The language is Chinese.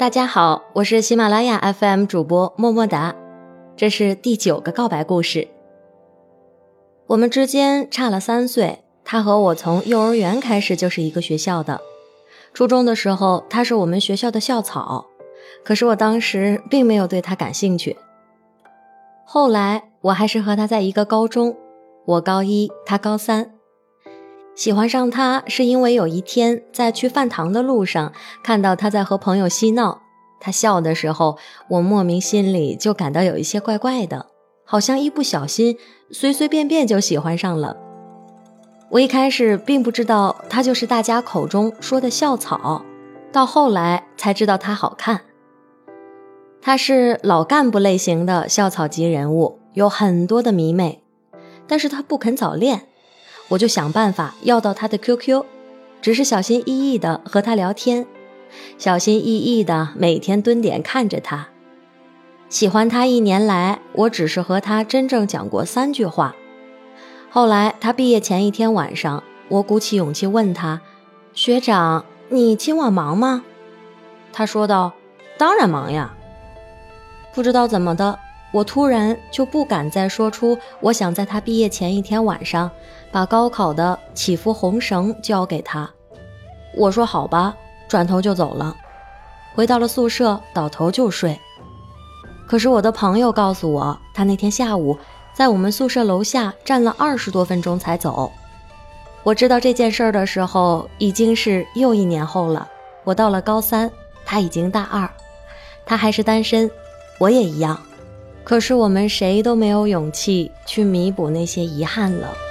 大家好，我是喜马拉雅 FM 主播么么哒，这是第九个告白故事。我们之间差了三岁，他和我从幼儿园开始就是一个学校的。初中的时候，他是我们学校的校草，可是我当时并没有对他感兴趣。后来我还是和他在一个高中，我高一，他高三。喜欢上他是因为有一天在去饭堂的路上看到他在和朋友嬉闹，他笑的时候，我莫名心里就感到有一些怪怪的，好像一不小心随随便便就喜欢上了。我一开始并不知道他就是大家口中说的校草，到后来才知道他好看。他是老干部类型的校草级人物，有很多的迷妹，但是他不肯早恋。我就想办法要到他的 QQ，只是小心翼翼地和他聊天，小心翼翼地每天蹲点看着他。喜欢他一年来，我只是和他真正讲过三句话。后来他毕业前一天晚上，我鼓起勇气问他：“学长，你今晚忙吗？”他说道：“当然忙呀。”不知道怎么的。我突然就不敢再说出我想在他毕业前一天晚上把高考的祈福红绳交给他。我说好吧，转头就走了，回到了宿舍，倒头就睡。可是我的朋友告诉我，他那天下午在我们宿舍楼下站了二十多分钟才走。我知道这件事儿的时候，已经是又一年后了。我到了高三，他已经大二，他还是单身，我也一样。可是我们谁都没有勇气去弥补那些遗憾了。